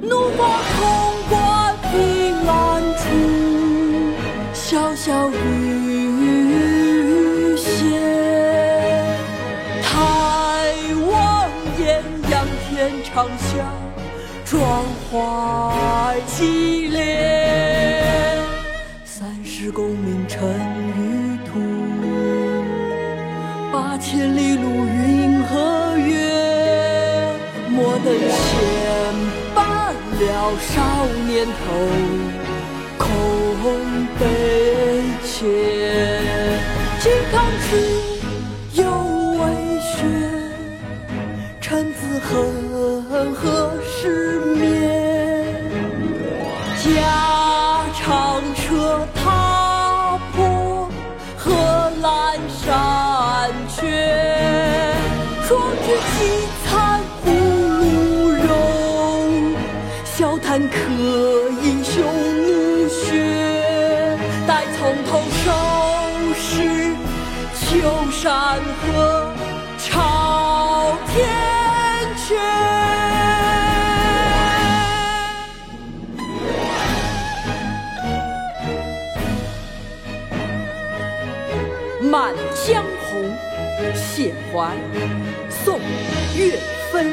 怒发冲冠凭栏处，潇潇雨歇。抬望眼，仰天长啸，壮怀激烈。三十功名尘与土，八千里路云和少年头，空悲切。靖康耻，犹未雪，臣子恨，何时灭？家常车踏破贺兰山缺，壮志饥餐笑谈渴饮匈奴血。待从头收拾秋山河，朝天阙。《满江红·谢怀》宋·岳飞。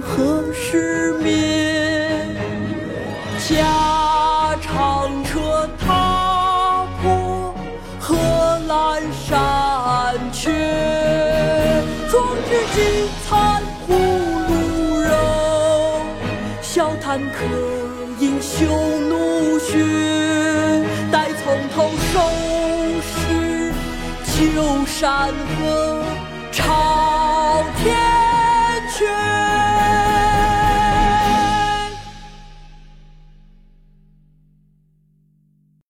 何时灭？驾长车，踏破贺兰山缺。壮志饥餐胡虏肉，笑谈渴饮匈奴血。待从头收拾旧山河，朝天阙